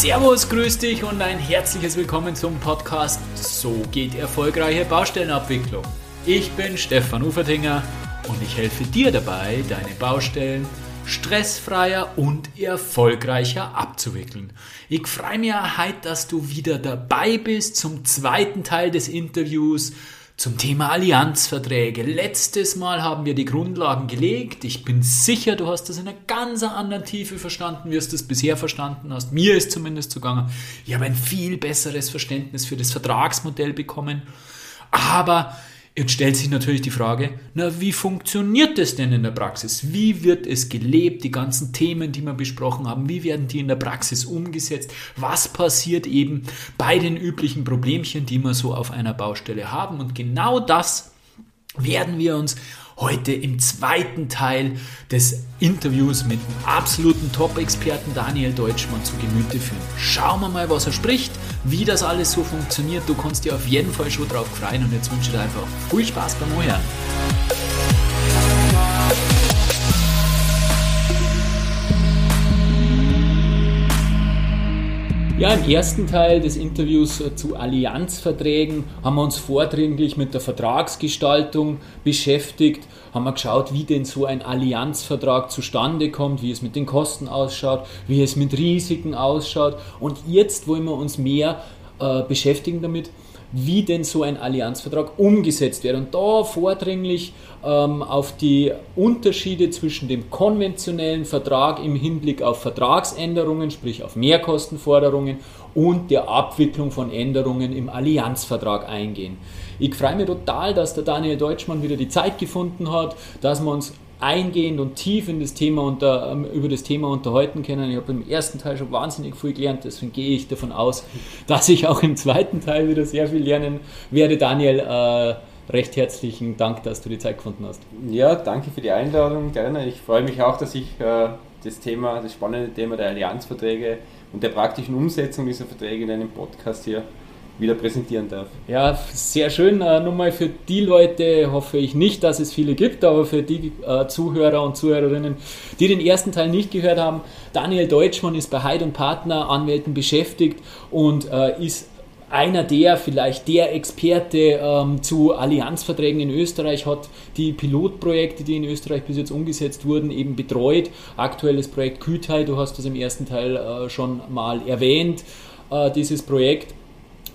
Servus, grüß dich und ein herzliches Willkommen zum Podcast So geht erfolgreiche Baustellenabwicklung. Ich bin Stefan Ufertinger und ich helfe dir dabei, deine Baustellen stressfreier und erfolgreicher abzuwickeln. Ich freue mich heute, dass du wieder dabei bist zum zweiten Teil des Interviews zum Thema Allianzverträge. Letztes Mal haben wir die Grundlagen gelegt. Ich bin sicher, du hast das in einer ganz anderen Tiefe verstanden, wie du es bisher verstanden hast. Mir ist zumindest zugange. Ich habe ein viel besseres Verständnis für das Vertragsmodell bekommen. Aber Jetzt stellt sich natürlich die Frage, na, wie funktioniert das denn in der Praxis? Wie wird es gelebt? Die ganzen Themen, die wir besprochen haben, wie werden die in der Praxis umgesetzt? Was passiert eben bei den üblichen Problemchen, die wir so auf einer Baustelle haben? Und genau das werden wir uns heute im zweiten Teil des Interviews mit dem absoluten Top-Experten Daniel Deutschmann zu Gemüte führen. Schauen wir mal, was er spricht, wie das alles so funktioniert. Du kannst dir auf jeden Fall schon drauf freuen und jetzt wünsche ich dir einfach viel Spaß beim Ohren. Ja, im ersten Teil des Interviews äh, zu Allianzverträgen haben wir uns vordringlich mit der Vertragsgestaltung beschäftigt, haben wir geschaut, wie denn so ein Allianzvertrag zustande kommt, wie es mit den Kosten ausschaut, wie es mit Risiken ausschaut. Und jetzt wollen wir uns mehr äh, beschäftigen damit, wie denn so ein Allianzvertrag umgesetzt wird. Und da vordringlich ähm, auf die Unterschiede zwischen dem konventionellen Vertrag im Hinblick auf Vertragsänderungen, sprich auf Mehrkostenforderungen und der Abwicklung von Änderungen im Allianzvertrag eingehen. Ich freue mich total, dass der Daniel Deutschmann wieder die Zeit gefunden hat, dass wir uns eingehend und tief in das Thema unter, ähm, über das Thema unterhalten können. Ich habe im ersten Teil schon wahnsinnig viel gelernt, deswegen gehe ich davon aus, dass ich auch im zweiten Teil wieder sehr viel lernen werde. Daniel, äh, recht herzlichen Dank, dass du die Zeit gefunden hast. Ja, danke für die Einladung, gerne. Ich freue mich auch, dass ich äh, das Thema, das spannende Thema der Allianzverträge und der praktischen Umsetzung dieser Verträge in einem Podcast hier wieder präsentieren darf. Ja, sehr schön. Äh, nur mal für die Leute hoffe ich nicht, dass es viele gibt, aber für die äh, Zuhörer und Zuhörerinnen, die den ersten Teil nicht gehört haben, Daniel Deutschmann ist bei Heid und Partner Anwälten beschäftigt und äh, ist einer der, vielleicht der Experte ähm, zu Allianzverträgen in Österreich, hat die Pilotprojekte, die in Österreich bis jetzt umgesetzt wurden, eben betreut. Aktuelles Projekt Kütai, du hast das im ersten Teil äh, schon mal erwähnt, äh, dieses Projekt.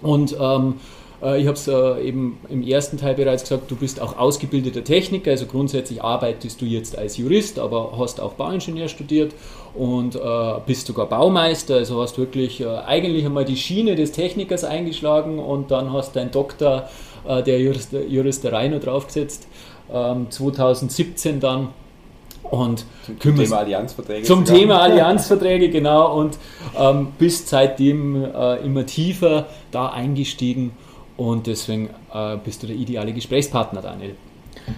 Und ähm, äh, ich habe es äh, eben im ersten Teil bereits gesagt, du bist auch ausgebildeter Techniker, also grundsätzlich arbeitest du jetzt als Jurist, aber hast auch Bauingenieur studiert und äh, bist sogar Baumeister, also hast wirklich äh, eigentlich einmal die Schiene des Technikers eingeschlagen und dann hast dein Doktor äh, der Jurist, Juristerei noch draufgesetzt. Ähm, 2017 dann und zum Thema Allianzverträge. Zum sogar. Thema Allianzverträge, genau. Und ähm, bist seitdem äh, immer tiefer da eingestiegen und deswegen äh, bist du der ideale Gesprächspartner, Daniel.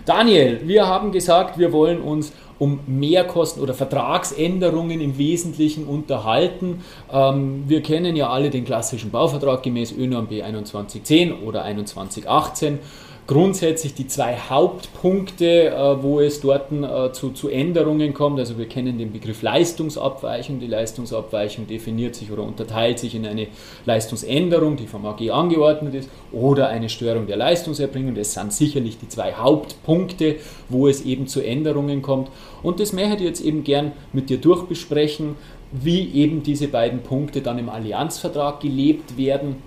Daniel, wir haben gesagt, wir wollen uns um Mehrkosten oder Vertragsänderungen im Wesentlichen unterhalten. Ähm, wir kennen ja alle den klassischen Bauvertrag gemäß ÖNORM B 2110 oder 2118 grundsätzlich die zwei Hauptpunkte, äh, wo es dort äh, zu, zu, Änderungen kommt. Also wir kennen den Begriff Leistungsabweichung. Die Leistungsabweichung definiert sich oder unterteilt sich in eine Leistungsänderung, die vom AG angeordnet ist, oder eine Störung der Leistungserbringung. Das sind sicherlich die zwei Hauptpunkte, wo es eben zu Änderungen kommt. Und das möchte ich jetzt eben gern mit dir durchbesprechen, wie eben diese beiden Punkte dann im Allianzvertrag gelebt werden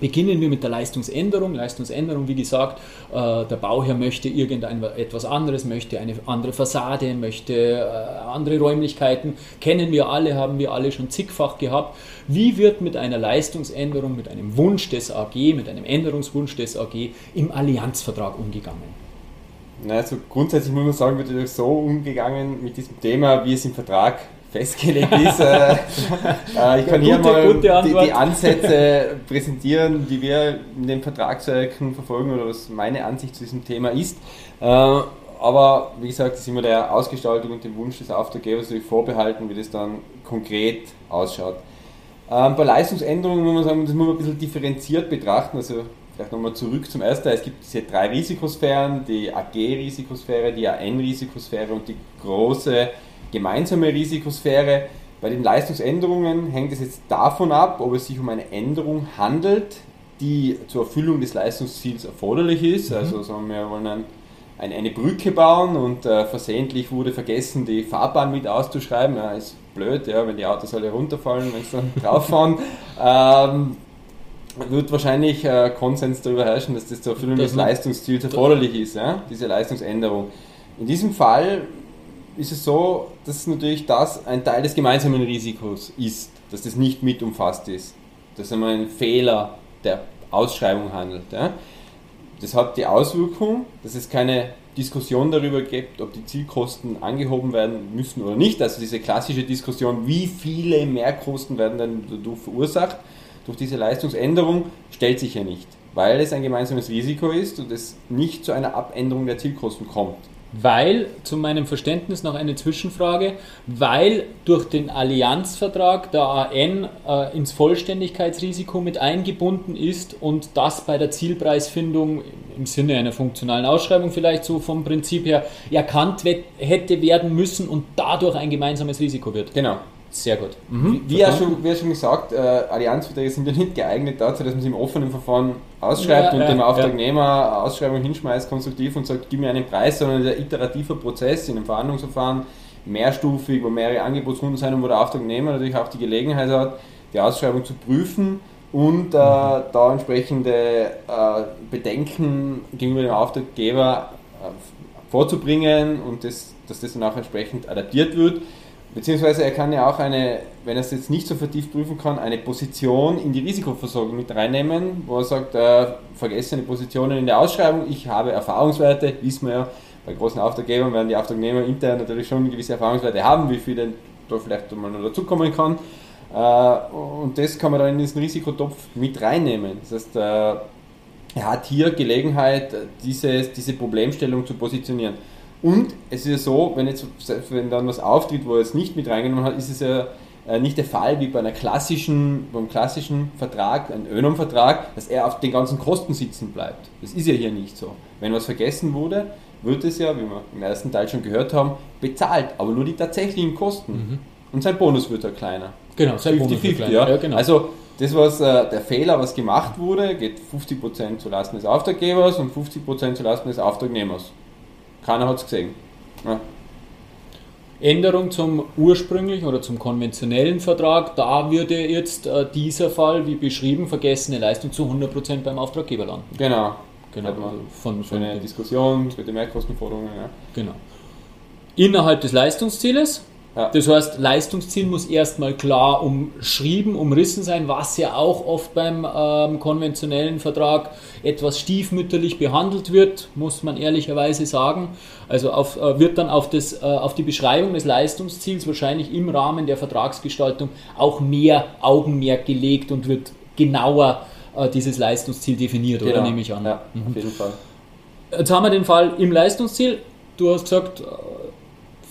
Beginnen wir mit der Leistungsänderung. Leistungsänderung, wie gesagt, äh, der Bauherr möchte irgendetwas anderes, möchte eine andere Fassade, möchte äh, andere Räumlichkeiten. Kennen wir alle, haben wir alle schon zigfach gehabt. Wie wird mit einer Leistungsänderung, mit einem Wunsch des AG, mit einem Änderungswunsch des AG im Allianzvertrag umgegangen? Also grundsätzlich muss man sagen, wird so umgegangen mit diesem Thema, wie es im Vertrag festgelegt ist. Äh, äh, ich kann hier gute, mal gute die, die, Ansätze präsentieren, die wir in den Vertragswerken verfolgen oder was meine Ansicht zu diesem Thema ist. Äh, aber wie gesagt, das ist immer der Ausgestaltung und dem Wunsch des Auftraggebers natürlich vorbehalten, wie das dann konkret ausschaut. Ähm, bei Leistungsänderungen muss man sagen, das muss man ein bisschen differenziert betrachten. Also vielleicht nochmal zurück zum ersten. Es gibt diese drei Risikosphären, die AG-Risikosphäre, die AN-Risikosphäre und die große gemeinsame Risikosphäre. Bei den Leistungsänderungen hängt es jetzt davon ab, ob es sich um eine Änderung handelt, die zur Erfüllung des Leistungsziels erforderlich ist. Mhm. Also sagen wir, wir wollen ein, ein, eine Brücke bauen und äh, versehentlich wurde vergessen, die Fahrbahn mit auszuschreiben. Ja, ist blöd, ja, wenn die Autos alle runterfallen, wenn sie dann drauf fahren. ähm, wird wahrscheinlich äh, Konsens darüber herrschen, dass das zur Erfüllung das des Leistungsziels erforderlich ist, ja? diese Leistungsänderung. In diesem Fall ist es so, dass natürlich das ein Teil des gemeinsamen Risikos ist, dass das nicht mit umfasst ist. Dass es einmal ein Fehler der Ausschreibung handelt. Ja? Das hat die Auswirkung, dass es keine Diskussion darüber gibt, ob die Zielkosten angehoben werden müssen oder nicht. Also diese klassische Diskussion, wie viele Mehrkosten werden denn dadurch verursacht durch diese Leistungsänderung, stellt sich ja nicht, weil es ein gemeinsames Risiko ist und es nicht zu einer Abänderung der Zielkosten kommt weil, zu meinem Verständnis noch eine Zwischenfrage, weil durch den Allianzvertrag der AN äh, ins Vollständigkeitsrisiko mit eingebunden ist und das bei der Zielpreisfindung im Sinne einer funktionalen Ausschreibung vielleicht so vom Prinzip her erkannt hätte werden müssen und dadurch ein gemeinsames Risiko wird. Genau. Sehr gut. Mhm. Wie, ja schon, wie ja schon gesagt, äh, Allianzverträge sind ja nicht geeignet dazu, dass man sie im offenen Verfahren ausschreibt ja, und dem Auftragnehmer. Ausschreibung hinschmeißt, konstruktiv und sagt, gib mir einen Preis, sondern der iterative Prozess in einem Verhandlungsverfahren, mehrstufig, wo mehrere Angebotsrunden sein und wo der Auftragnehmer natürlich auch die Gelegenheit hat, die Ausschreibung zu prüfen und äh, mhm. da entsprechende äh, Bedenken gegenüber dem Auftraggeber äh, vorzubringen und das, dass das dann auch entsprechend adaptiert wird. Beziehungsweise er kann ja auch eine, wenn er es jetzt nicht so vertieft prüfen kann, eine Position in die Risikoversorgung mit reinnehmen, wo er sagt, äh, vergessene Positionen in der Ausschreibung, ich habe Erfahrungswerte, wissen wir ja, bei großen Auftraggebern werden die Auftragnehmer intern natürlich schon gewisse Erfahrungswerte haben, wie viel denn da vielleicht mal noch dazukommen kann. Äh, und das kann man dann in diesen Risikotopf mit reinnehmen. Das heißt, äh, er hat hier Gelegenheit, diese, diese Problemstellung zu positionieren. Und es ist ja so, wenn, jetzt, wenn dann was auftritt, wo er es nicht mit reingenommen hat, ist es ja äh, nicht der Fall wie bei einer klassischen, beim klassischen Vertrag, einem Önom-Vertrag, dass er auf den ganzen Kosten sitzen bleibt. Das ist ja hier nicht so. Wenn was vergessen wurde, wird es ja, wie wir im ersten Teil schon gehört haben, bezahlt, aber nur die tatsächlichen Kosten. Mhm. Und sein Bonus wird ja kleiner. Genau, sein 50, Bonus 50, wird kleiner. Ja. ja genau. Also das, was äh, der Fehler, was gemacht wurde, geht 50% zulasten des Auftraggebers und 50% zulasten des Auftragnehmers. Keiner hat es gesehen. Ja. Änderung zum ursprünglichen oder zum konventionellen Vertrag, da würde jetzt äh, dieser Fall, wie beschrieben, vergessene Leistung zu 100% beim Auftraggeber landen. Genau. genau. Also von, von eine Diskussion, wird die Mehrkostenforderungen. Ja. Genau. Innerhalb des Leistungszieles ja. Das heißt, Leistungsziel muss erstmal klar umschrieben, umrissen sein, was ja auch oft beim ähm, konventionellen Vertrag etwas stiefmütterlich behandelt wird, muss man ehrlicherweise sagen. Also auf, äh, wird dann auf, das, äh, auf die Beschreibung des Leistungsziels wahrscheinlich im Rahmen der Vertragsgestaltung auch mehr Augenmerk gelegt und wird genauer äh, dieses Leistungsziel definiert, genau. oder nehme ich an? Ja, mhm. auf jeden Fall. Jetzt haben wir den Fall im Leistungsziel. Du hast gesagt,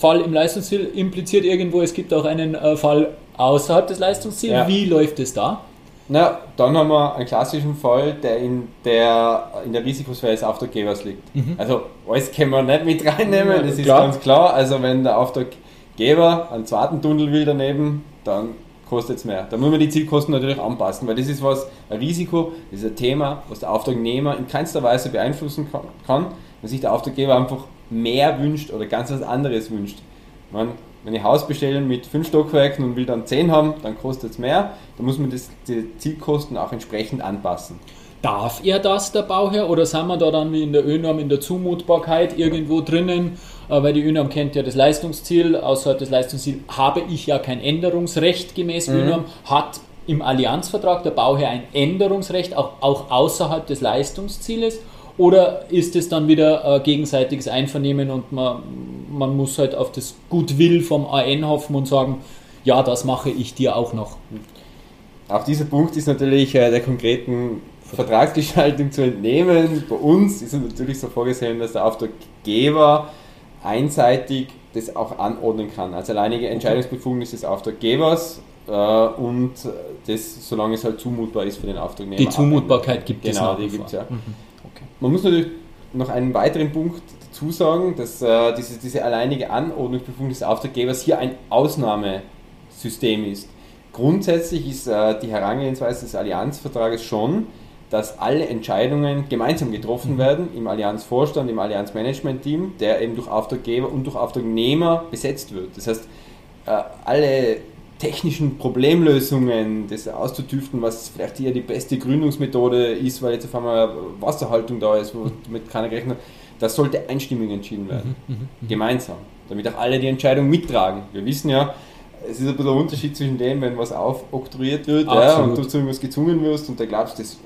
Fall im Leistungsziel impliziert irgendwo, es gibt auch einen äh, Fall außerhalb des Leistungsziels. Ja. Wie läuft es da? Na, dann haben wir einen klassischen Fall, der in der, in der Risikosphäre des Auftraggebers liegt. Mhm. Also alles können wir nicht mit reinnehmen, das ist klar. ganz klar. Also wenn der Auftraggeber einen zweiten Tunnel will daneben, dann kostet es mehr. Da muss man die Zielkosten natürlich anpassen, weil das ist was, ein Risiko, das ist ein Thema, was der Auftragnehmer in keinster Weise beeinflussen kann, wenn sich der Auftraggeber einfach mehr wünscht oder ganz was anderes wünscht. Man, wenn ich Haus bestelle mit fünf Stockwerken und will dann zehn haben, dann kostet es mehr. Da muss man das, die Zielkosten auch entsprechend anpassen. Darf er das, der Bauherr, oder sind wir da dann wie in der ÖNORM in der Zumutbarkeit irgendwo drinnen? Äh, weil die ÖNORM kennt ja das Leistungsziel, außerhalb des Leistungsziels habe ich ja kein Änderungsrecht gemäß mhm. ÖNORM, hat im Allianzvertrag der Bauherr ein Änderungsrecht, auch, auch außerhalb des Leistungszieles? Oder ist es dann wieder äh, gegenseitiges Einvernehmen und man, man muss halt auf das Gutwill vom AN hoffen und sagen, ja, das mache ich dir auch noch. Auch dieser Punkt ist natürlich äh, der konkreten Vertragsgestaltung zu entnehmen. Bei uns ist es natürlich so vorgesehen, dass der Auftraggeber einseitig das auch anordnen kann. Also alleinige Entscheidungsbefugnis des Auftraggebers äh, und das, solange es halt zumutbar ist für den Auftragnehmer. Die Zumutbarkeit gibt genau, es Genau, die gibt es ja. Mhm. Man muss natürlich noch einen weiteren Punkt dazu sagen, dass äh, diese, diese alleinige Anordnungsbefugnis des Auftraggebers hier ein Ausnahmesatz System ist. Grundsätzlich ist äh, die Herangehensweise des Allianzvertrages schon, dass alle Entscheidungen gemeinsam getroffen mhm. werden im Allianzvorstand, im Allianzmanagement-Team, der eben durch Auftraggeber und durch Auftragnehmer besetzt wird. Das heißt, äh, alle technischen Problemlösungen, das auszutüften, was vielleicht hier die beste Gründungsmethode ist, weil jetzt auf einmal Wasserhaltung da ist, womit keiner gerechnet hat, das sollte einstimmig entschieden werden. Mhm, mhm, mhm, Gemeinsam. Damit auch alle die Entscheidung mittragen. Wir wissen ja, es ist ein bisschen ein Unterschied zwischen dem, wenn was aufoktroyiert wird ja, und du zu irgendwas gezwungen wirst und da glaubst, das,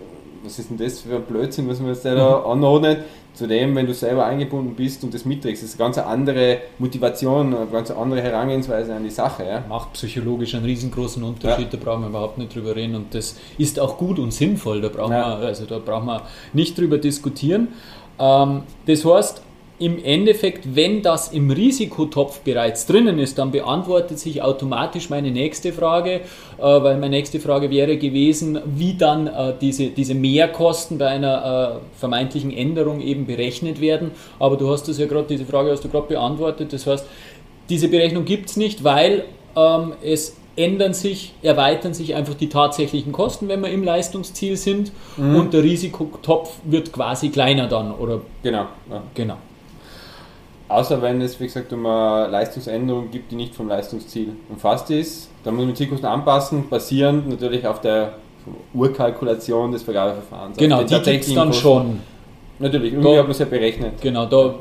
was ist denn das für ein Blödsinn, was man jetzt da mhm. anordnet, zu dem, wenn du selber eingebunden bist und das mitträgst. Ist eine ganz andere Motivation, eine ganz andere Herangehensweise an die Sache. Ja. Macht psychologisch einen riesengroßen Unterschied, ja. da brauchen wir überhaupt nicht drüber reden und das ist auch gut und sinnvoll, da brauchen, ja. wir, also da brauchen wir nicht drüber diskutieren. Ähm, das heißt, im Endeffekt, wenn das im Risikotopf bereits drinnen ist, dann beantwortet sich automatisch meine nächste Frage, äh, weil meine nächste Frage wäre gewesen, wie dann äh, diese, diese Mehrkosten bei einer äh, vermeintlichen Änderung eben berechnet werden. Aber du hast das ja gerade, diese Frage hast du gerade beantwortet. Das heißt, diese Berechnung gibt es nicht, weil ähm, es ändern sich, erweitern sich einfach die tatsächlichen Kosten, wenn wir im Leistungsziel sind mhm. und der Risikotopf wird quasi kleiner dann, oder? Genau. Ja. Genau. Außer wenn es, wie gesagt, um eine Leistungsänderung gibt, die nicht vom Leistungsziel umfasst ist. Dann muss man Zielkosten anpassen, basierend natürlich auf der Urkalkulation des Vergabeverfahrens. Genau, die gibt es dann Kosten. schon. Natürlich, irgendwie da, hat man es ja berechnet. Genau, da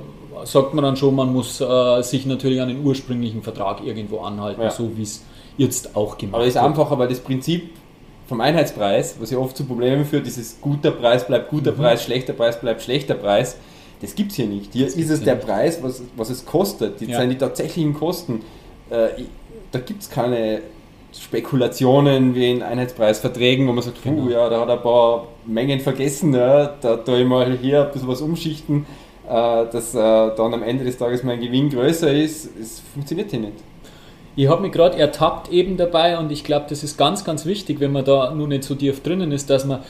sagt man dann schon, man muss äh, sich natürlich an den ursprünglichen Vertrag irgendwo anhalten, ja. so wie es jetzt auch gemacht wird. Aber es ist einfacher, weil das Prinzip vom Einheitspreis, was ja oft zu Problemen führt, dieses guter Preis bleibt guter mhm. Preis, schlechter Preis bleibt schlechter Preis, das gibt es hier nicht. Hier das ist es der nicht. Preis, was, was es kostet. Die ja. sind die tatsächlichen Kosten. Äh, da gibt es keine Spekulationen wie in Einheitspreisverträgen, wo man sagt, genau. ja, da hat er ein paar Mengen vergessen, ja, da tue ich mal hier ein bisschen was umschichten, äh, dass äh, dann am Ende des Tages mein Gewinn größer ist. Es funktioniert hier nicht. Ich habe mich gerade ertappt eben dabei und ich glaube, das ist ganz, ganz wichtig, wenn man da nur nicht so tief drinnen ist, dass man,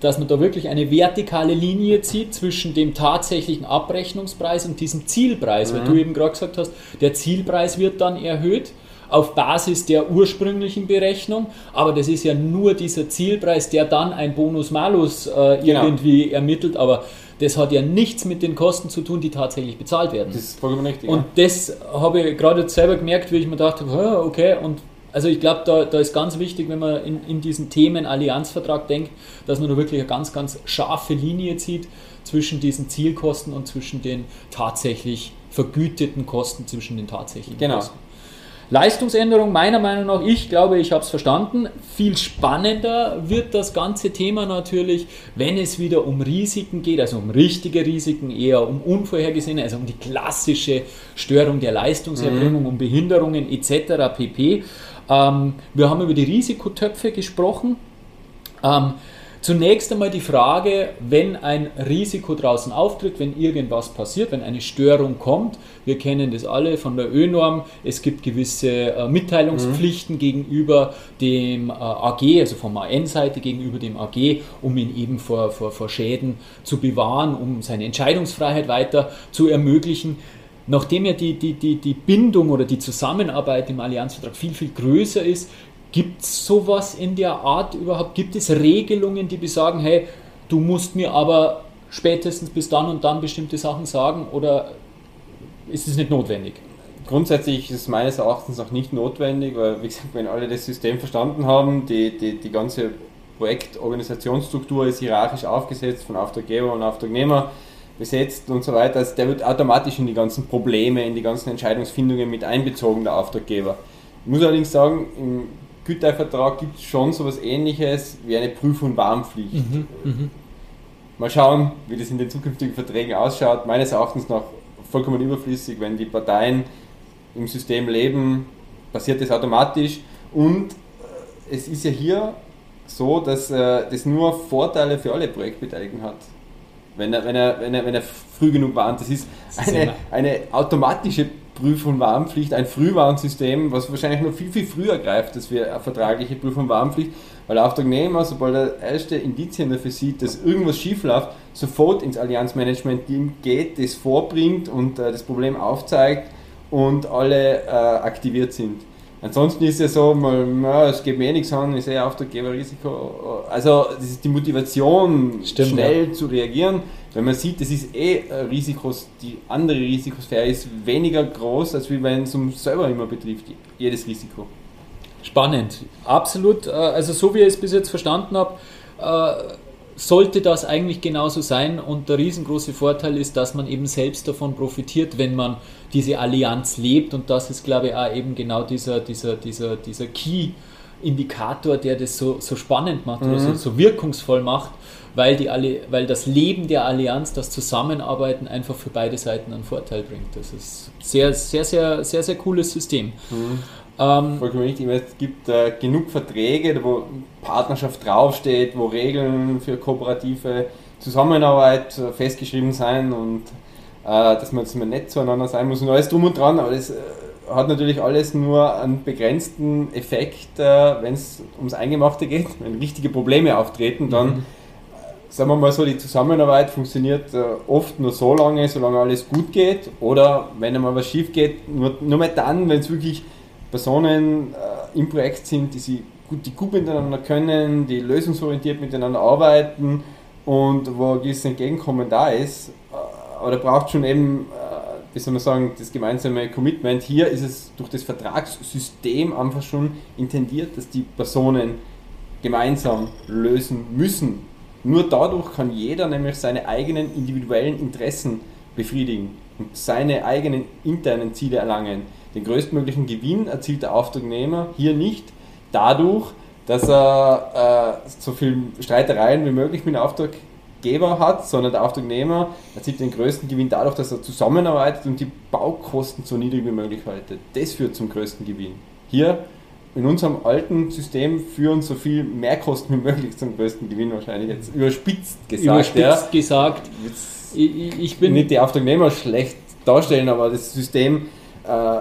dass man da wirklich eine vertikale Linie zieht zwischen dem tatsächlichen Abrechnungspreis und diesem Zielpreis, mhm. weil du eben gerade gesagt hast, der Zielpreis wird dann erhöht auf Basis der ursprünglichen Berechnung, aber das ist ja nur dieser Zielpreis, der dann ein Bonus-Malus äh, genau. irgendwie ermittelt, aber das hat ja nichts mit den Kosten zu tun, die tatsächlich bezahlt werden. Das ist vollkommen richtig. Und ja. das habe ich gerade jetzt selber gemerkt, wie ich mir dachte, okay, und also ich glaube, da, da ist ganz wichtig, wenn man in, in diesen Themen Allianzvertrag denkt, dass man da wirklich eine ganz, ganz scharfe Linie zieht zwischen diesen Zielkosten und zwischen den tatsächlich vergüteten Kosten, zwischen den tatsächlichen genau. Kosten. Leistungsänderung meiner Meinung nach, ich glaube, ich habe es verstanden. Viel spannender wird das ganze Thema natürlich, wenn es wieder um Risiken geht, also um richtige Risiken, eher um unvorhergesehene, also um die klassische Störung der Leistungserbringung, mhm. um Behinderungen etc. pp. Ähm, wir haben über die Risikotöpfe gesprochen. Ähm, Zunächst einmal die Frage, wenn ein Risiko draußen auftritt, wenn irgendwas passiert, wenn eine Störung kommt. Wir kennen das alle von der ÖNorm. Es gibt gewisse äh, Mitteilungspflichten mhm. gegenüber dem äh, AG, also vom AN-Seite gegenüber dem AG, um ihn eben vor, vor, vor Schäden zu bewahren, um seine Entscheidungsfreiheit weiter zu ermöglichen nachdem ja die, die, die, die Bindung oder die Zusammenarbeit im Allianzvertrag viel, viel größer ist, Gibt es sowas in der Art überhaupt? Gibt es Regelungen, die besagen, hey, du musst mir aber spätestens bis dann und dann bestimmte Sachen sagen oder ist es nicht notwendig? Grundsätzlich ist es meines Erachtens auch nicht notwendig, weil, wie gesagt, wenn alle das System verstanden haben, die, die, die ganze Projektorganisationsstruktur ist hierarchisch aufgesetzt von Auftraggeber und Auftragnehmer besetzt und so weiter, also der wird automatisch in die ganzen Probleme, in die ganzen Entscheidungsfindungen mit einbezogen, der Auftraggeber. Ich muss allerdings sagen, im Gütervertrag gibt es schon so etwas ähnliches wie eine Prüf- und Warnpflicht. Mhm, mhm, Mal schauen, wie das in den zukünftigen Verträgen ausschaut. Meines Erachtens noch vollkommen überflüssig, wenn die Parteien im System leben, passiert das automatisch. Und äh, es ist ja hier so, dass äh, das nur Vorteile für alle Projektbeteiligten hat. Wenn er, wenn er, wenn er, wenn er früh genug warnt. Das ist eine, eine automatische Prüf- und Warnpflicht, ein Frühwarnsystem, was wahrscheinlich noch viel, viel früher greift, als wir eine vertragliche Prüf- und Warnpflicht, weil der Auftragnehmer, sobald er erste Indizien dafür sieht, dass irgendwas schief läuft, sofort ins Allianzmanagement-Team geht, das vorbringt und äh, das Problem aufzeigt und alle äh, aktiviert sind. Ansonsten ist es ja so, mal, na, es geht mir eh nichts an, ich sehe Auftraggeberrisiko. Also das ist die Motivation, Stimmt, schnell ja. zu reagieren. Wenn man sieht, das ist eh Risikos, die andere Risikosphäre ist weniger groß, als wenn es um selber immer betrifft, jedes Risiko. Spannend, absolut. Äh, also so wie ich es bis jetzt verstanden habe, äh, sollte das eigentlich genauso sein und der riesengroße Vorteil ist, dass man eben selbst davon profitiert, wenn man diese Allianz lebt und das ist, glaube ich, auch eben genau dieser, dieser, dieser, dieser Key-Indikator, der das so, so spannend macht mhm. oder so, so wirkungsvoll macht, weil, die, weil das Leben der Allianz, das Zusammenarbeiten einfach für beide Seiten einen Vorteil bringt. Das ist ein sehr, sehr, sehr, sehr, sehr cooles System. Mhm. Ähm, Vollkommen richtig. Es gibt äh, genug Verträge, wo Partnerschaft draufsteht, wo Regeln für kooperative Zusammenarbeit äh, festgeschrieben sind und äh, dass man, man nett zueinander sein muss und alles drum und dran, aber das äh, hat natürlich alles nur einen begrenzten Effekt, äh, wenn es ums Eingemachte geht. Wenn richtige Probleme auftreten, dann, mhm. sagen wir mal so, die Zusammenarbeit funktioniert äh, oft nur so lange, solange alles gut geht oder wenn einmal was schief geht, nur, nur mal dann, wenn es wirklich Personen äh, im Projekt sind, die sie gut, die gut miteinander können, die lösungsorientiert miteinander arbeiten und wo ein gewisses Entgegenkommen da ist. Äh, aber da braucht schon eben, äh, wie soll man sagen, das gemeinsame Commitment. Hier ist es durch das Vertragssystem einfach schon intendiert, dass die Personen gemeinsam lösen müssen. Nur dadurch kann jeder nämlich seine eigenen individuellen Interessen befriedigen und seine eigenen internen Ziele erlangen. Den größtmöglichen Gewinn erzielt der Auftragnehmer hier nicht dadurch, dass er äh, so viel Streitereien wie möglich mit dem Auftraggeber hat, sondern der Auftragnehmer erzielt den größten Gewinn dadurch, dass er zusammenarbeitet und die Baukosten so niedrig wie möglich haltet. Das führt zum größten Gewinn. Hier in unserem alten System führen so viel Mehrkosten wie möglich zum größten Gewinn wahrscheinlich. Jetzt überspitzt gesagt. Überspitzt ja. gesagt. Ich, ich, bin nicht die Auftragnehmer schlecht darstellen, aber das System äh,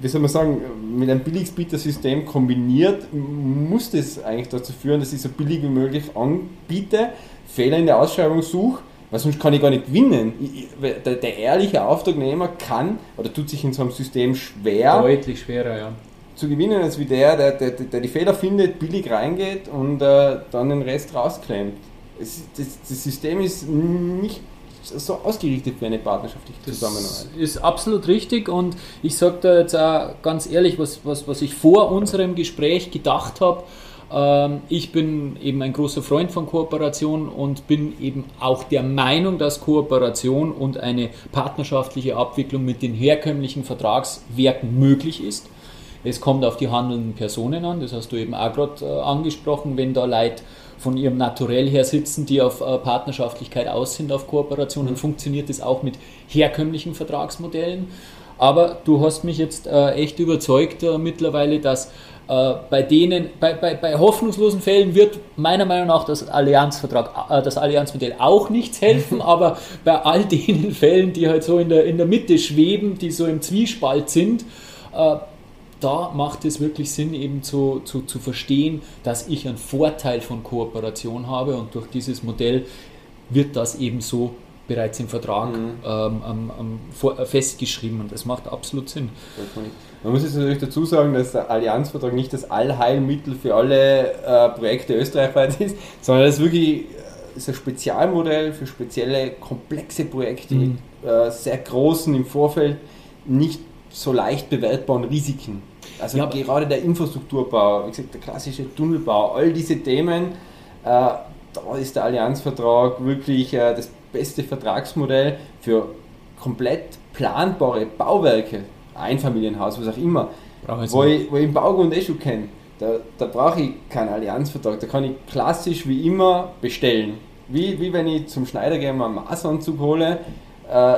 wie soll man sagen, mit einem Billigsbieter-System kombiniert, muss das eigentlich dazu führen, dass ich so billig wie möglich anbiete, Fehler in der Ausschreibung suche, weil sonst kann ich gar nicht gewinnen. Ich, der, der, ehrliche Auftragnehmer kann oder tut sich in so einem System schwer. Deutlich schwerer, ja. Zu gewinnen als wie der, der, der, der die Fehler findet, billig reingeht und äh, dann den Rest rausklemmt. das, das System ist nicht so ausgerichtet für eine partnerschaftliche Zusammenarbeit. Das ist absolut richtig und ich sage da jetzt auch ganz ehrlich, was, was, was ich vor unserem Gespräch gedacht habe. Ähm, ich bin eben ein großer Freund von Kooperation und bin eben auch der Meinung, dass Kooperation und eine partnerschaftliche Abwicklung mit den herkömmlichen Vertragswerken möglich ist. Es kommt auf die handelnden Personen an, das hast du eben auch gerade äh, angesprochen, wenn da Leute von ihrem Naturell her sitzen, die auf äh, Partnerschaftlichkeit aus sind, auf Kooperation, dann mhm. funktioniert das auch mit herkömmlichen Vertragsmodellen. Aber du hast mich jetzt äh, echt überzeugt äh, mittlerweile, dass äh, bei denen, bei, bei, bei hoffnungslosen Fällen wird meiner Meinung nach das Allianzvertrag, äh, das Allianzmodell auch nichts helfen, aber bei all den Fällen, die halt so in der, in der Mitte schweben, die so im Zwiespalt sind, äh, da macht es wirklich Sinn, eben zu, zu, zu verstehen, dass ich einen Vorteil von Kooperation habe und durch dieses Modell wird das eben so bereits im Vertrag mhm. ähm, ähm, vor, festgeschrieben und das macht absolut Sinn. Man muss jetzt natürlich dazu sagen, dass der Allianzvertrag nicht das Allheilmittel für alle äh, Projekte österreichweit ist, sondern das ist wirklich äh, ist ein Spezialmodell für spezielle, komplexe Projekte mhm. mit äh, sehr großen im Vorfeld nicht so leicht bewertbaren Risiken. Also ja, gerade der Infrastrukturbau, wie gesagt, der klassische Tunnelbau, all diese Themen, äh, da ist der Allianzvertrag wirklich äh, das beste Vertragsmodell für komplett planbare Bauwerke, Einfamilienhaus, was auch immer, wo ich, wo ich im Baugrund eh schon kenne. Da, da brauche ich keinen Allianzvertrag, da kann ich klassisch wie immer bestellen. Wie, wie wenn ich zum Schneider gehe und einen Maßanzug hole, äh,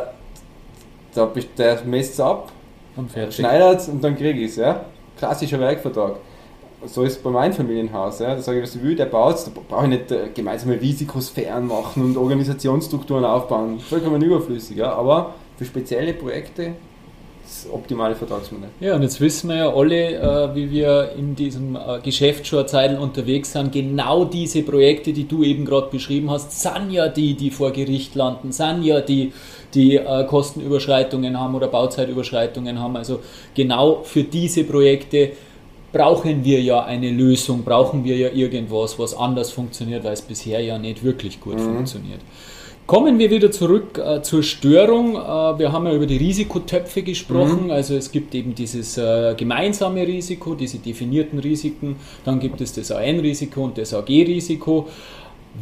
da der messt es ab, und schneidert und dann kriege ich es. Ja? Klassischer Werkvertrag. So ist es bei meinem Familienhaus. Ja? Da sage ich, was ich will, der baut Da brauche ich nicht äh, gemeinsame Risikosphären machen und Organisationsstrukturen aufbauen. Vollkommen überflüssig. Ja? Aber für spezielle Projekte das optimale Vertragsmodell. Ja, und jetzt wissen wir ja alle, äh, wie wir in diesem äh, Geschäft schon Zeiten unterwegs sind, genau diese Projekte, die du eben gerade beschrieben hast, sind ja die, die vor Gericht landen, sind ja die, die äh, Kostenüberschreitungen haben oder Bauzeitüberschreitungen haben. Also genau für diese Projekte brauchen wir ja eine Lösung, brauchen wir ja irgendwas, was anders funktioniert, weil es bisher ja nicht wirklich gut mhm. funktioniert. Kommen wir wieder zurück äh, zur Störung. Äh, wir haben ja über die Risikotöpfe gesprochen. Mhm. Also es gibt eben dieses äh, gemeinsame Risiko, diese definierten Risiken. Dann gibt es das AN-Risiko und das AG-Risiko.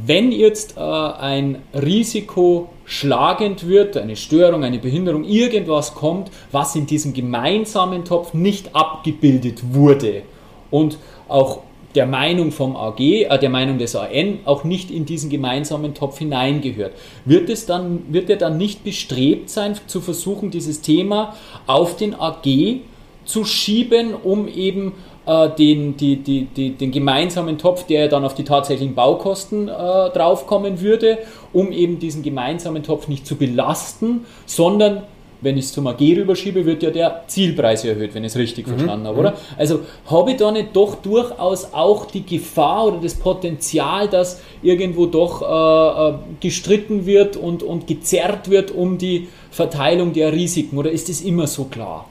Wenn jetzt äh, ein Risiko schlagend wird, eine Störung, eine Behinderung, irgendwas kommt, was in diesem gemeinsamen Topf nicht abgebildet wurde und auch der Meinung vom AG, äh, der Meinung des AN auch nicht in diesen gemeinsamen Topf hineingehört. Wird, es dann, wird er dann nicht bestrebt sein, zu versuchen, dieses Thema auf den AG zu schieben, um eben äh, den, die, die, die, den gemeinsamen Topf, der dann auf die tatsächlichen Baukosten äh, draufkommen würde, um eben diesen gemeinsamen Topf nicht zu belasten, sondern wenn ich es zum AG rüberschiebe, wird ja der Zielpreis erhöht, wenn ich es richtig mhm. verstanden habe, oder? Mhm. Also habe ich da nicht doch durchaus auch die Gefahr oder das Potenzial, dass irgendwo doch äh, äh, gestritten wird und, und gezerrt wird um die Verteilung der Risiken, oder ist das immer so klar?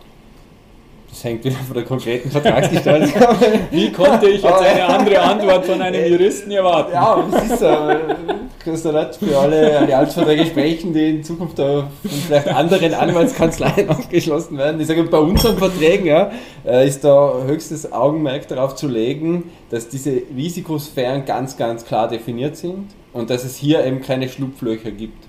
Das hängt wieder von der konkreten Vertragsgestaltung Wie konnte ich jetzt eine andere Antwort von einem Juristen erwarten? Ja, das ist so. Nicht für alle Allianzverträge sprechen, die in Zukunft von vielleicht anderen Anwaltskanzleien aufgeschlossen werden. Ich sage, bei unseren Verträgen ja, äh, ist da höchstes Augenmerk darauf zu legen, dass diese Risikosphären ganz, ganz klar definiert sind und dass es hier eben keine Schlupflöcher gibt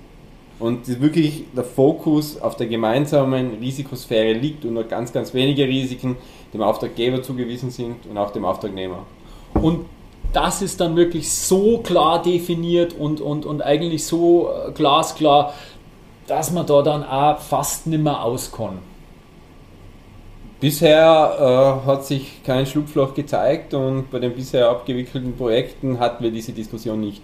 und wirklich der Fokus auf der gemeinsamen Risikosphäre liegt und nur ganz, ganz wenige Risiken dem Auftraggeber zugewiesen sind und auch dem Auftragnehmer. Und das ist dann wirklich so klar definiert und, und, und eigentlich so äh, glasklar, dass man da dann auch fast nicht mehr auskommt. Bisher äh, hat sich kein Schlupfloch gezeigt und bei den bisher abgewickelten Projekten hatten wir diese Diskussion nicht.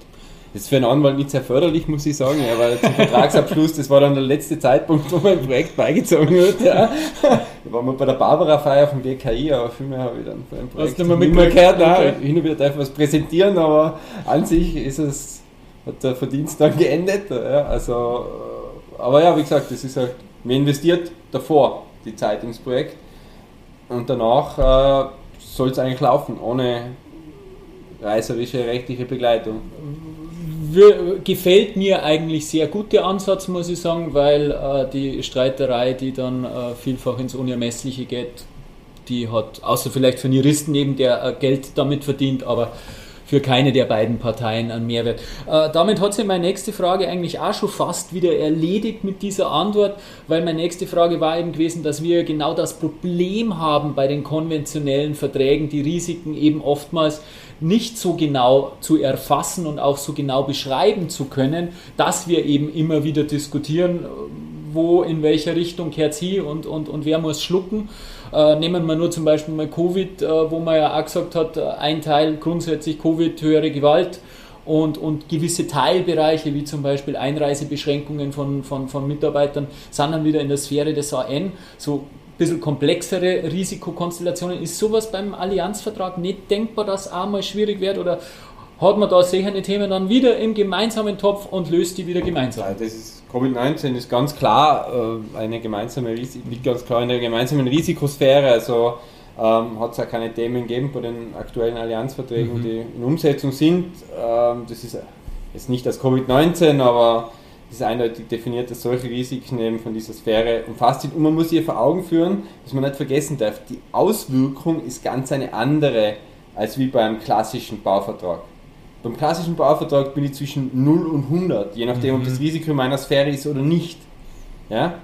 Das ist für einen Anwalt nicht sehr förderlich, muss ich sagen, ja, weil zum Vertragsabschluss, das war dann der letzte Zeitpunkt, wo mein Projekt beigezogen wird. Ja. Da waren wir bei der Barbara-Feier vom BKI, aber viel mehr habe ich dann von dem Projekt Hast du nicht mehr gehört. Nein, hin und wieder darf was präsentieren, aber an sich ist es, hat der Verdienst dann geendet. Ja. Also, äh, aber ja, wie gesagt, das ist halt, man investiert davor die Zeit ins Projekt und danach äh, soll es eigentlich laufen, ohne reißerische rechtliche Begleitung gefällt mir eigentlich sehr gut der Ansatz, muss ich sagen, weil äh, die Streiterei, die dann äh, vielfach ins Unermessliche geht, die hat, außer vielleicht für einen Juristen eben, der äh, Geld damit verdient, aber für keine der beiden Parteien einen Mehrwert. Äh, damit hat sich meine nächste Frage eigentlich auch schon fast wieder erledigt mit dieser Antwort, weil meine nächste Frage war eben gewesen, dass wir genau das Problem haben bei den konventionellen Verträgen, die Risiken eben oftmals nicht so genau zu erfassen und auch so genau beschreiben zu können, dass wir eben immer wieder diskutieren, wo, in welcher Richtung kehrt sie und, und, und wer muss schlucken. Äh, nehmen wir nur zum Beispiel mal Covid, äh, wo man ja auch gesagt hat, äh, ein Teil grundsätzlich Covid, höhere Gewalt und, und gewisse Teilbereiche, wie zum Beispiel Einreisebeschränkungen von, von, von Mitarbeitern, sind dann wieder in der Sphäre des AN. So bisschen komplexere Risikokonstellationen. Ist sowas beim Allianzvertrag nicht denkbar, dass auch mal schwierig wird oder hat man da solche Themen dann wieder im gemeinsamen Topf und löst die wieder gemeinsam? Ja, das ist Covid-19 ist ganz klar äh, eine gemeinsame liegt ganz klar in der gemeinsamen Risikosphäre. Also ähm, hat es ja keine Themen gegeben bei den aktuellen Allianzverträgen, mhm. die in Umsetzung sind. Ähm, das ist jetzt nicht das Covid-19, aber ist eindeutig definiert, dass solche Risiken eben von dieser Sphäre umfasst sind. Und man muss hier vor Augen führen, dass man nicht vergessen darf, die Auswirkung ist ganz eine andere als wie beim klassischen Bauvertrag. Beim klassischen Bauvertrag bin ich zwischen 0 und 100, je nachdem, mhm. ob das Risiko in meiner Sphäre ist oder nicht. Ja?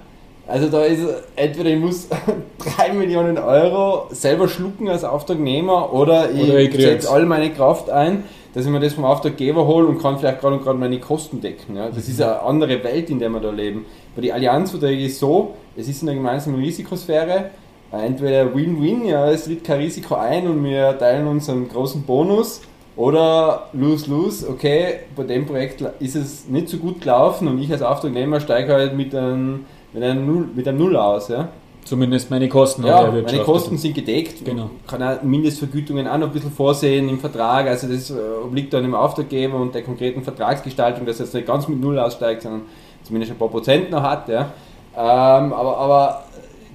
Also da ist entweder ich muss 3 Millionen Euro selber schlucken als Auftragnehmer oder ich, ich setze all meine Kraft ein dass ich mir das vom Auftraggeber hole und kann vielleicht gerade und gerade meine Kosten decken. Ja. Das mhm. ist eine andere Welt, in der wir da leben. Bei den Allianzverträgen ist so, es ist in einer gemeinsamen Risikosphäre, äh, entweder Win-Win, ja, es liegt kein Risiko ein und wir teilen uns einen großen Bonus, oder lose-lose, okay, bei dem Projekt ist es nicht so gut gelaufen und ich als Auftragnehmer steige halt mit einem, mit einem, Null, mit einem Null aus. Ja. Zumindest meine Kosten ja, meine Kosten sind gedeckt. Genau. Kann auch Mindestvergütungen auch noch ein bisschen vorsehen im Vertrag. Also das äh, obliegt dann dem Auftraggeber und der konkreten Vertragsgestaltung, dass er jetzt nicht ganz mit Null aussteigt, sondern zumindest ein paar Prozent noch hat. Ja. Ähm, aber, aber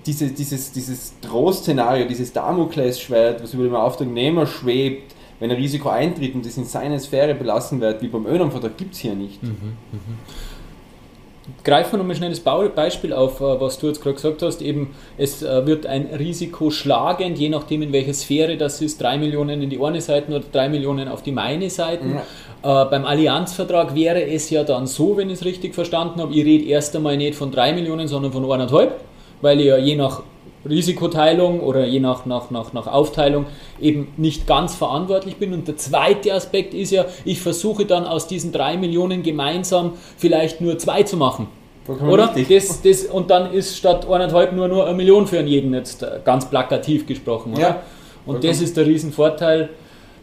diese, dieses, dieses Drohszenario, dieses Damoklesschwert, was über dem Auftragnehmer schwebt, wenn ein Risiko eintritt und das in seiner Sphäre belassen wird, wie beim Ölernvertrag, gibt es hier nicht. Mhm, mh. Greifen wir nochmal schnell das Beispiel auf, äh, was du jetzt gerade gesagt hast. Eben, es äh, wird ein Risiko schlagend, je nachdem in welcher Sphäre das ist, 3 Millionen in die eine Seite oder 3 Millionen auf die meine Seite. Ja. Äh, beim Allianzvertrag wäre es ja dann so, wenn ich es richtig verstanden habe, ich rede erst einmal nicht von 3 Millionen, sondern von 1,5, weil ich ja je nach Risikoteilung oder je nach, nach, nach, nach Aufteilung eben nicht ganz verantwortlich bin. Und der zweite Aspekt ist ja, ich versuche dann aus diesen drei Millionen gemeinsam vielleicht nur zwei zu machen. Oder? Das, das, und dann ist statt eineinhalb nur, nur eine Million für jeden, jetzt äh, ganz plakativ gesprochen. Oder? Ja, und das ist der Riesenvorteil,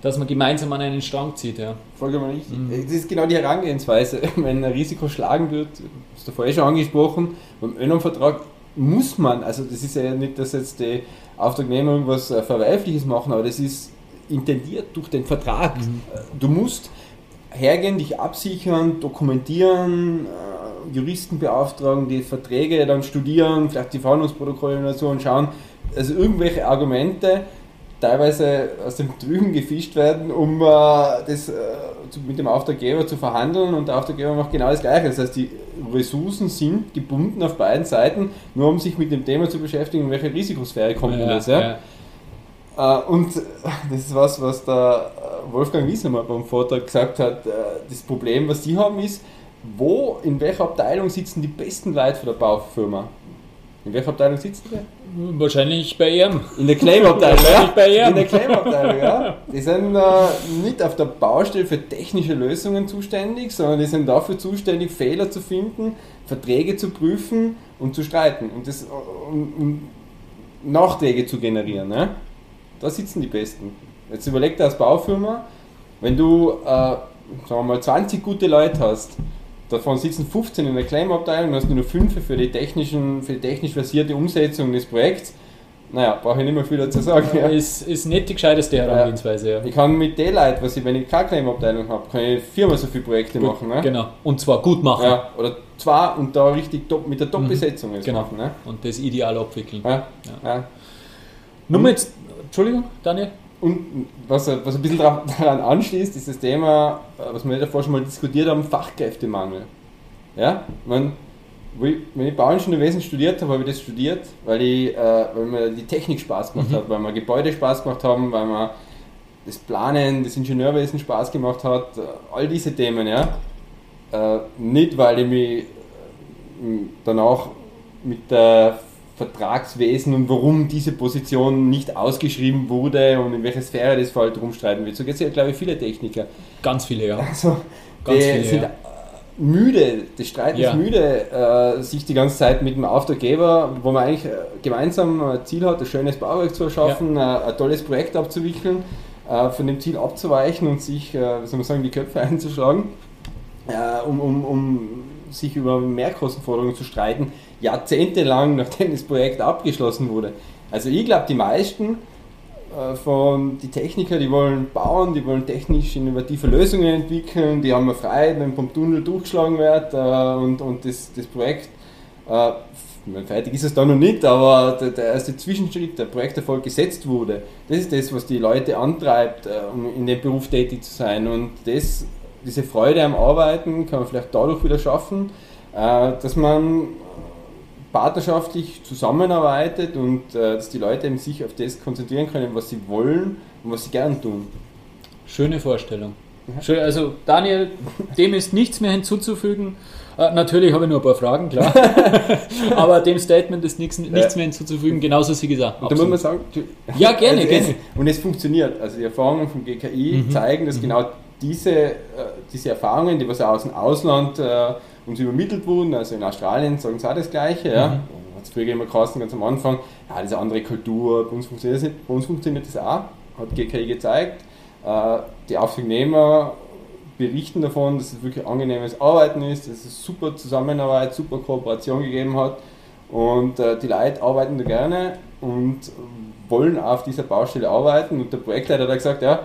dass man gemeinsam an einen Strang zieht. Ja. Vollkommen richtig. Mhm. Das ist genau die Herangehensweise. Wenn ein Risiko schlagen wird, hast du vorher schon angesprochen, beim Önum-Vertrag muss man, also das ist ja nicht, dass jetzt die Auftragnehmer irgendwas äh, Verwerfliches machen, aber das ist intendiert durch den Vertrag. Mhm. Du musst hergehen, dich absichern, dokumentieren, äh, Juristen beauftragen, die Verträge dann studieren, vielleicht die Verhandlungsprotokolle oder so und schauen, also irgendwelche Argumente, teilweise aus dem Trüben gefischt werden, um äh, das äh, mit dem Auftraggeber zu verhandeln und der Auftraggeber macht genau das Gleiche. Das heißt, die Ressourcen sind gebunden auf beiden Seiten, nur um sich mit dem Thema zu beschäftigen, in welche Risikosphäre kommt ja, das. Ja? ja. Äh, und das ist was, was der Wolfgang Wiesemer beim Vortrag gesagt hat. Äh, das Problem, was die haben, ist, wo, in welcher Abteilung sitzen die besten Leute von der Baufirma? In welcher Abteilung sitzen die? Wahrscheinlich bei ihm. In der Claim-Abteilung. ja? bei ihm. In der Claim-Abteilung, ja. Die sind äh, nicht auf der Baustelle für technische Lösungen zuständig, sondern die sind dafür zuständig, Fehler zu finden, Verträge zu prüfen und zu streiten und, das, um, um Nachträge zu generieren. Ne? Da sitzen die Besten. Jetzt überleg dir als Baufirma, wenn du äh, sagen wir mal 20 gute Leute hast, Davon sitzen 15 in der Claim-Abteilung, hast du nur 5 für die, technischen, für die technisch versierte Umsetzung des Projekts. Naja, brauche ich nicht mehr viel dazu sagen. Ja. Ist, ist nicht die gescheiteste Herangehensweise. Ja. Ich kann mit den Leuten, was ich, wenn ich keine Claim-Abteilung habe, kann ich viermal so viele Projekte gut, machen. Ne? Genau, und zwar gut machen. Ja, oder zwei und da richtig top, mit der Top-Besetzung mhm. genau. machen. Ne? Und das ideal abwickeln. Ja. Ja. Nur jetzt, Entschuldigung, Daniel? Und was, was ein bisschen daran anschließt, ist das Thema, was wir davor schon mal diskutiert haben, Fachkräftemangel. Ja, man, wenn ich Bauingenieurwesen studiert habe, habe ich das studiert, weil, ich, äh, weil mir die Technik Spaß gemacht mhm. hat, weil mir Gebäude Spaß gemacht haben, weil mir das Planen, das Ingenieurwesen Spaß gemacht hat, äh, all diese Themen, ja. Äh, nicht, weil ich mich äh, danach mit der Vertragswesen und warum diese Position nicht ausgeschrieben wurde und in welcher Sphäre das fällt, rumstreiten wird. So geht es ja, glaube ich, viele Techniker. Ganz viele, ja. Also, Ganz die viele, sind ja. müde, das Streiten ja. ist müde, äh, sich die ganze Zeit mit dem Auftraggeber, wo man eigentlich äh, gemeinsam ein Ziel hat, ein schönes Bauwerk zu erschaffen, ja. Äh, ein tolles Projekt abzuwickeln, von dem Ziel abzuweichen und sich, wie soll man sagen, die Köpfe einzuschlagen, um, um, um sich über Mehrkostenforderungen zu streiten, jahrzehntelang, nachdem das Projekt abgeschlossen wurde. Also ich glaube, die meisten äh, von die Techniker, die wollen bauen, die wollen technisch innovative Lösungen entwickeln, die haben eine Freiheit, wenn vom Tunnel durchgeschlagen wird äh, und, und das, das Projekt, äh, fertig ist es da noch nicht, aber der, der, erste Zwischenschritt, der Projekterfolg gesetzt wurde, das ist das, was die Leute antreibt, äh, um in dem Beruf tätig zu sein und das, diese Freude am Arbeiten kann man vielleicht dadurch wieder schaffen, äh, dass man partnerschaftlich zusammenarbeitet und äh, dass die Leute eben sich auf das konzentrieren können, was sie wollen und was sie gern tun. Schöne Vorstellung. Schön, also Daniel, dem ist nichts mehr hinzuzufügen. Äh, natürlich habe ich nur ein paar Fragen, klar. Aber dem Statement ist nichts, nichts mehr hinzuzufügen, genauso wie gesagt. Und da muss man sagen, ja, gerne, also gerne. Es, und es funktioniert. Also die Erfahrungen vom GKI mhm. zeigen, dass mhm. genau diese, äh, diese Erfahrungen, die was aus dem Ausland äh, uns übermittelt wurden. Also in Australien sagen sie auch das Gleiche. Ja. Mhm. Hat es früher immer geheißen, ganz am Anfang, ja, das ist eine andere Kultur, bei uns funktioniert das. Bei uns funktioniert das auch, hat GKI gezeigt. Äh, die Auftragnehmer berichten davon, dass es wirklich angenehmes Arbeiten ist, dass es super Zusammenarbeit, super Kooperation gegeben hat. Und äh, die Leute arbeiten da gerne und wollen auf dieser Baustelle arbeiten. Und der Projektleiter hat gesagt, ja,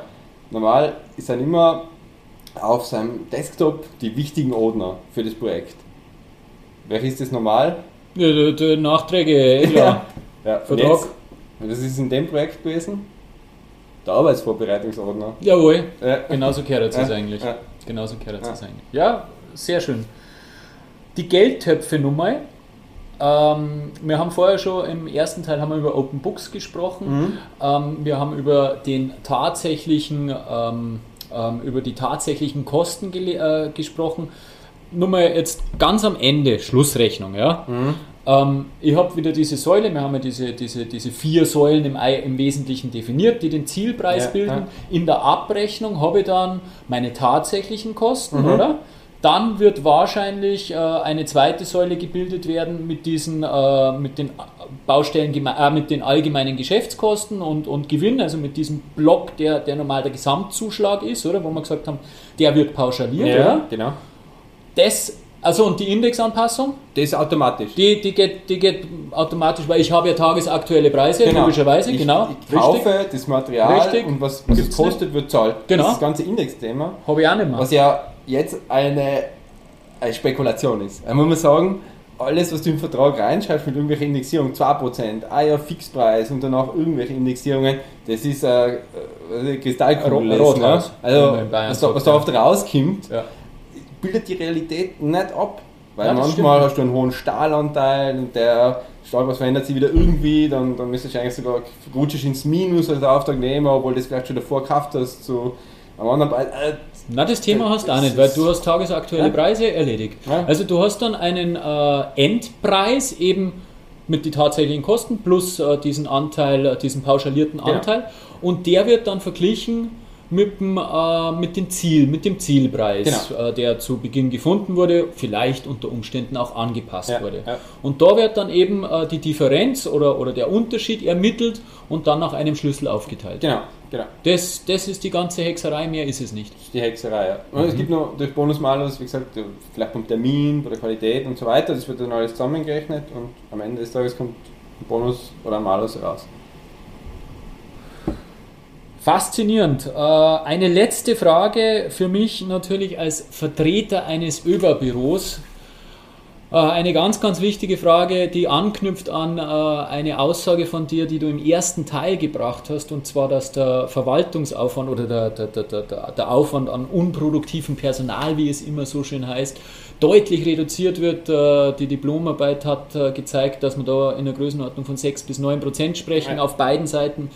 normal sind immer auf seinem Desktop die wichtigen Ordner für das Projekt. Welcher ist das normal? Ja, die, die Nachträge, eh klar. ja, Vertrag. Jetzt, das ist in dem Projekt gewesen. Der Arbeitsvorbereitungsordner. Jawohl, ja. genauso gehört es ja. eigentlich. Ja. Genauso gehört es ja. eigentlich. Ja, sehr schön. Die Geldtöpfe-Nummer. Ähm, wir haben vorher schon im ersten Teil haben wir über Open Books gesprochen. Mhm. Ähm, wir haben über den tatsächlichen, ähm, ähm über die tatsächlichen Kosten äh, gesprochen. Nur mal jetzt ganz am Ende, Schlussrechnung, ja. Mhm. Ähm, ich habe wieder diese Säule, wir haben ja diese, diese, diese vier Säulen im, im Wesentlichen definiert, die den Zielpreis ja, bilden. Ja. In der Abrechnung habe ich dann meine tatsächlichen Kosten, mhm. oder? Dann wird wahrscheinlich äh, eine zweite Säule gebildet werden mit diesen, äh, mit den Baustellen, äh, mit den allgemeinen Geschäftskosten und, und Gewinn, also mit diesem Block, der, der normal der Gesamtzuschlag ist, oder? Wo wir gesagt haben, der wird pauschaliert, ja, oder? Genau. Das also und die Indexanpassung? Das ist automatisch. Die, die, geht, die geht automatisch, weil ich habe ja tagesaktuelle Preise, genau. logischerweise, ich, genau. Ich kaufe richtig. das Material richtig. und was, was es kostet, wird zahlt. Genau. Das ganze Indexthema. Habe ich auch nicht mehr. Was ja jetzt eine, eine Spekulation ist. Da muss man sagen, alles, was du im Vertrag reinschreibst mit irgendwelchen Indexierungen, 2%, ein Jahr Fixpreis und danach irgendwelche Indexierungen, das ist äh, äh Kristallkugel. Rot, ne? Also, was da, was da oft rauskommt, ja bildet die Realität nicht ab. Weil ja, manchmal hast du einen hohen Stahlanteil und der Stahl was verändert sich wieder irgendwie, dann, dann müsstest du eigentlich sogar rutschst ins Minus als Auftragnehmer, obwohl du das vielleicht schon davor gekauft hast zu einem anderen Preis. Na, das Thema hast du auch nicht, weil du hast tagesaktuelle ja. Preise erledigt. Ja. Also du hast dann einen äh, Endpreis eben mit den tatsächlichen Kosten plus äh, diesen Anteil, äh, diesen pauschalierten Anteil und der wird dann verglichen mit dem, äh, mit dem Ziel, mit dem Zielpreis, genau. äh, der zu Beginn gefunden wurde, vielleicht unter Umständen auch angepasst ja, wurde. Ja. Und da wird dann eben äh, die Differenz oder, oder der Unterschied ermittelt und dann nach einem Schlüssel aufgeteilt. Genau, genau. Das, das ist die ganze Hexerei, mehr ist es nicht. Das ist die Hexerei, ja. Und mhm. es gibt noch durch Bonusmalus, wie gesagt, vielleicht beim Termin, bei der Qualität und so weiter, das wird dann alles zusammengerechnet und am Ende des Tages kommt ein Bonus oder ein Malus raus. Faszinierend. Äh, eine letzte Frage für mich natürlich als Vertreter eines ÖBA-Büros. Äh, eine ganz, ganz wichtige Frage, die anknüpft an äh, eine Aussage von dir, die du im ersten Teil gebracht hast, und zwar, dass der Verwaltungsaufwand oder der, der, der, der Aufwand an unproduktivem Personal, wie es immer so schön heißt, deutlich reduziert wird. Die Diplomarbeit hat gezeigt, dass wir da in der Größenordnung von 6 bis 9 Prozent sprechen, auf beiden Seiten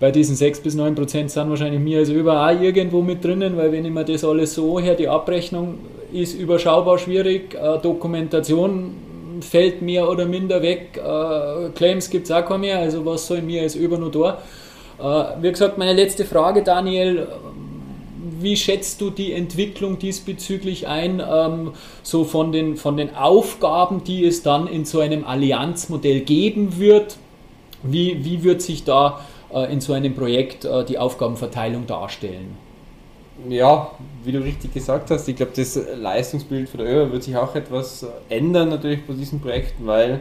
bei diesen 6 bis 9 Prozent sind wahrscheinlich mir als überall irgendwo mit drinnen, weil wenn ich mir das alles so her, die Abrechnung ist überschaubar schwierig, äh, Dokumentation fällt mehr oder minder weg, äh, Claims gibt es auch kaum mehr, also was soll mir als über nur da? Äh, wie gesagt, meine letzte Frage, Daniel, wie schätzt du die Entwicklung diesbezüglich ein, ähm, so von den, von den Aufgaben, die es dann in so einem Allianzmodell geben wird? Wie, wie wird sich da äh, in so einem Projekt äh, die Aufgabenverteilung darstellen? Ja, wie du richtig gesagt hast, ich glaube, das Leistungsbild für der ÖBA wird sich auch etwas ändern natürlich bei diesen Projekten, weil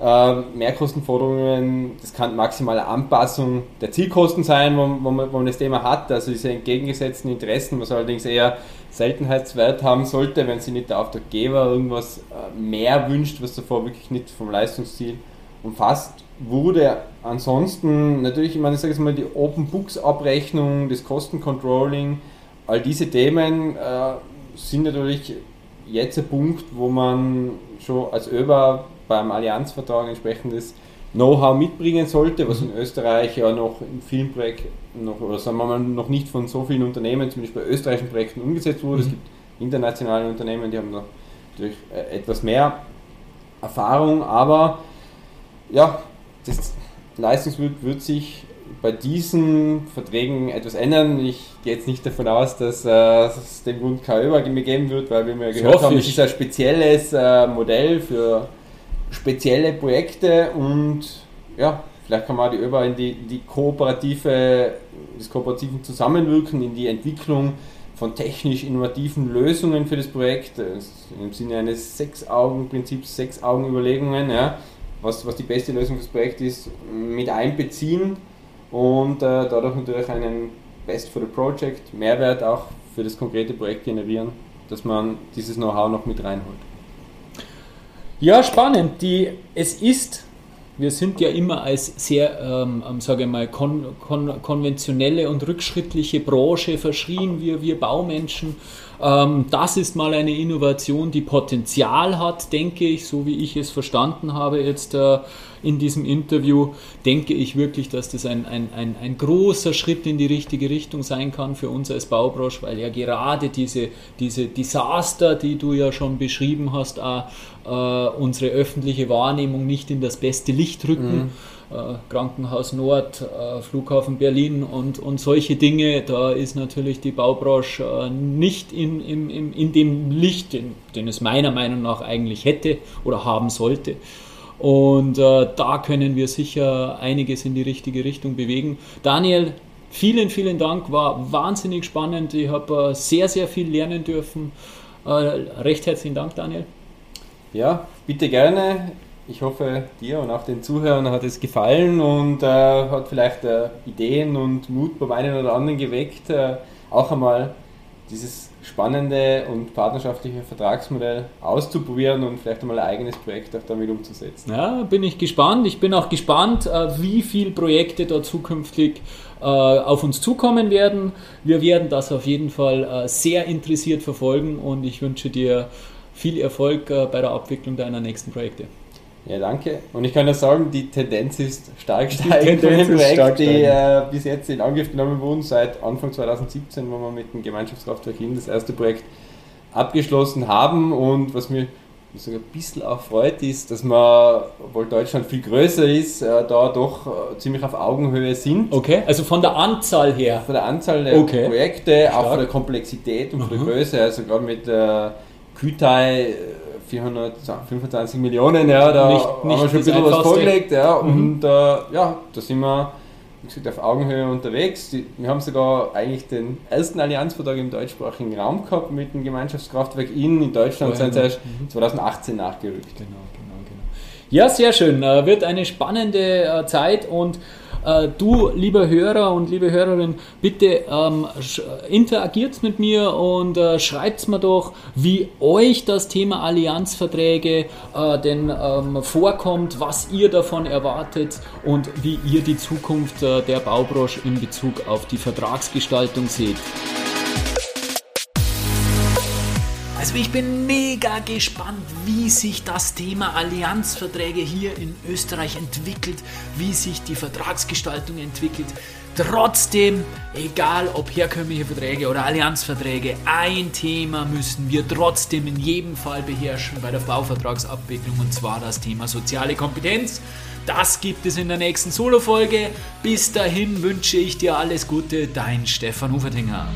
äh, Mehrkostenforderungen, das kann maximale Anpassung der Zielkosten sein, wo, wo, man, wo man das Thema hat, also diese entgegengesetzten Interessen, was allerdings eher Seltenheitswert haben sollte, wenn sich nicht der Auftraggeber irgendwas äh, mehr wünscht, was davor wirklich nicht vom Leistungsziel umfasst wurde. Ansonsten natürlich, ich meine, ich sage jetzt mal, die Open Books Abrechnung, das Kostencontrolling, all diese Themen äh, sind natürlich jetzt ein Punkt, wo man schon als ÖBA beim Allianzvertrag entsprechendes Know-how mitbringen sollte, was mhm. in Österreich ja noch in vielen Projekten noch, oder sagen wir mal, noch nicht von so vielen Unternehmen, zumindest bei österreichischen Projekten umgesetzt wurde. Mhm. Es gibt internationale Unternehmen, die haben natürlich äh, etwas mehr Erfahrung, aber ja, das Leistungsbild wird sich bei diesen Verträgen etwas ändern. Ich gehe jetzt nicht davon aus, dass äh, es den Grund kein mir geben wird, weil wir mir gehört haben, es ist ein spezielles äh, Modell für spezielle Projekte und ja, vielleicht kann man die ÖBA in die, die kooperative, das kooperativen Zusammenwirken, in die Entwicklung von technisch innovativen Lösungen für das Projekt, im Sinne eines Sechs-Augen-Prinzips, Sechs-Augen-Überlegungen, ja, was, was die beste Lösung fürs Projekt ist, mit einbeziehen und äh, dadurch natürlich einen Best for the Project, Mehrwert auch für das konkrete Projekt generieren, dass man dieses Know-how noch mit reinholt. Ja, spannend. Die, es ist wir sind ja immer als sehr, ähm, ähm, sage ich mal, kon kon konventionelle und rückschrittliche Branche verschrien, wir, wir Baumenschen. Ähm, das ist mal eine Innovation, die Potenzial hat, denke ich, so wie ich es verstanden habe jetzt äh, in diesem Interview, denke ich wirklich, dass das ein, ein, ein, ein großer Schritt in die richtige Richtung sein kann für uns als Baubranche, weil ja gerade diese, diese Desaster, die du ja schon beschrieben hast, auch, äh, unsere öffentliche Wahrnehmung nicht in das beste Licht rücken. Mhm. Äh, Krankenhaus Nord, äh, Flughafen Berlin und, und solche Dinge, da ist natürlich die Baubranche äh, nicht in, in, in, dem Licht, den, den es meiner Meinung nach eigentlich hätte oder haben sollte. Und äh, da können wir sicher einiges in die richtige Richtung bewegen. Daniel, vielen, vielen Dank, war wahnsinnig spannend. Ich habe äh, sehr, sehr viel lernen dürfen. Äh, recht herzlichen Dank, Daniel. Ja, bitte gerne. Ich hoffe, dir und auch den Zuhörern hat es gefallen und äh, hat vielleicht äh, Ideen und Mut beim einen oder anderen geweckt, äh, auch einmal dieses spannende und partnerschaftliche Vertragsmodell auszuprobieren und vielleicht einmal ein eigenes Projekt auch damit umzusetzen. Ja, bin ich gespannt. Ich bin auch gespannt, äh, wie viele Projekte da zukünftig äh, auf uns zukommen werden. Wir werden das auf jeden Fall äh, sehr interessiert verfolgen und ich wünsche dir viel Erfolg bei der Abwicklung deiner nächsten Projekte. Ja, danke. Und ich kann ja sagen, die Tendenz ist stark steigend von den Projekten, die äh, bis jetzt in Angriff genommen wurden, seit Anfang 2017, wo wir mit dem Gemeinschaftskraftwerk hin das erste Projekt abgeschlossen haben. Und was mir sogar ein bisschen auch freut, ist, dass man, obwohl Deutschland viel größer ist, äh, da doch äh, ziemlich auf Augenhöhe sind. Okay, also von der Anzahl her. Von der Anzahl der okay. Projekte, Stark. auch von der Komplexität und von der Größe. Also gerade mit äh, Kütai 425 Millionen, ja, da nicht, haben wir schon ein bisschen was vorgelegt, ja, mhm. und äh, ja, da sind wir wie gesagt, auf Augenhöhe unterwegs. Die, wir haben sogar eigentlich den ersten Allianzvertrag im deutschsprachigen Raum gehabt mit dem Gemeinschaftskraftwerk in, in Deutschland sind sie erst 2018 nachgerückt. Genau, genau, genau. Ja, sehr schön. Äh, wird eine spannende äh, Zeit und äh, du, lieber Hörer und liebe Hörerin, bitte ähm, interagiert mit mir und äh, schreibt mir doch, wie euch das Thema Allianzverträge äh, denn ähm, vorkommt, was ihr davon erwartet und wie ihr die Zukunft äh, der Baubranche in Bezug auf die Vertragsgestaltung seht. Also ich bin mega gespannt, wie sich das Thema Allianzverträge hier in Österreich entwickelt, wie sich die Vertragsgestaltung entwickelt. Trotzdem, egal ob herkömmliche Verträge oder Allianzverträge, ein Thema müssen wir trotzdem in jedem Fall beherrschen bei der Bauvertragsabwicklung und zwar das Thema soziale Kompetenz. Das gibt es in der nächsten Solo-Folge. Bis dahin wünsche ich dir alles Gute, dein Stefan Hufertinger.